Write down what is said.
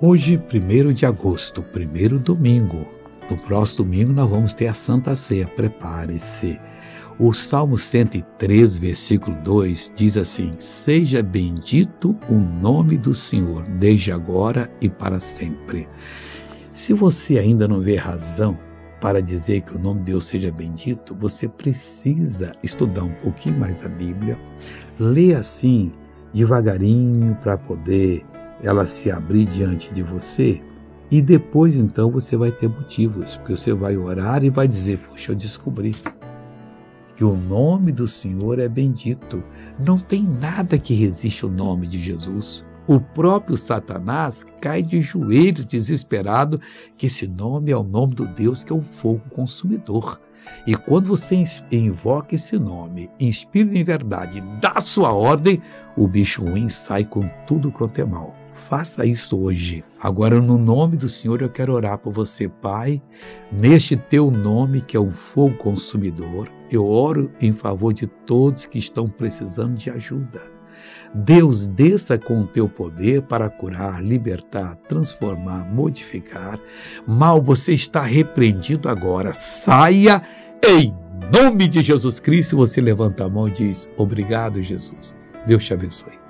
Hoje, 1 de agosto, primeiro domingo. No próximo domingo nós vamos ter a Santa Ceia. Prepare-se. O Salmo 103, versículo 2 diz assim: Seja bendito o nome do Senhor, desde agora e para sempre. Se você ainda não vê razão para dizer que o nome de Deus seja bendito, você precisa estudar um pouquinho mais a Bíblia, ler assim, devagarinho, para poder ela se abrir diante de você e depois então você vai ter motivos, porque você vai orar e vai dizer: Poxa, eu descobri que o nome do Senhor é bendito. Não tem nada que resiste ao nome de Jesus. O próprio Satanás cai de joelhos desesperado que esse nome é o nome do Deus que é um fogo consumidor. E quando você invoca esse nome, inspira em verdade, dá sua ordem, o bicho ruim sai com tudo quanto é mal. Faça isso hoje. Agora, no nome do Senhor, eu quero orar por você, Pai. Neste teu nome, que é um fogo consumidor, eu oro em favor de todos que estão precisando de ajuda. Deus desça com o teu poder para curar, libertar, transformar, modificar. Mal você está repreendido agora. Saia em nome de Jesus Cristo. Você levanta a mão e diz: Obrigado, Jesus. Deus te abençoe.